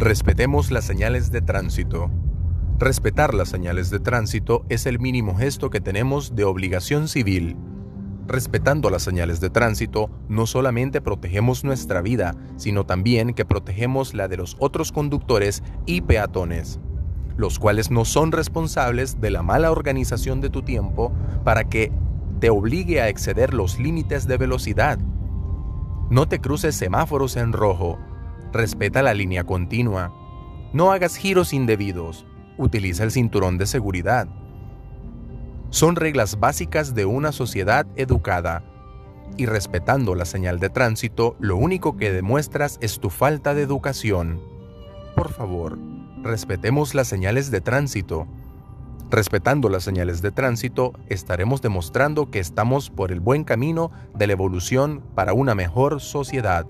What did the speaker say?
Respetemos las señales de tránsito. Respetar las señales de tránsito es el mínimo gesto que tenemos de obligación civil. Respetando las señales de tránsito, no solamente protegemos nuestra vida, sino también que protegemos la de los otros conductores y peatones, los cuales no son responsables de la mala organización de tu tiempo para que te obligue a exceder los límites de velocidad. No te cruces semáforos en rojo, respeta la línea continua, no hagas giros indebidos, utiliza el cinturón de seguridad. Son reglas básicas de una sociedad educada. Y respetando la señal de tránsito, lo único que demuestras es tu falta de educación. Por favor, respetemos las señales de tránsito. Respetando las señales de tránsito, estaremos demostrando que estamos por el buen camino de la evolución para una mejor sociedad.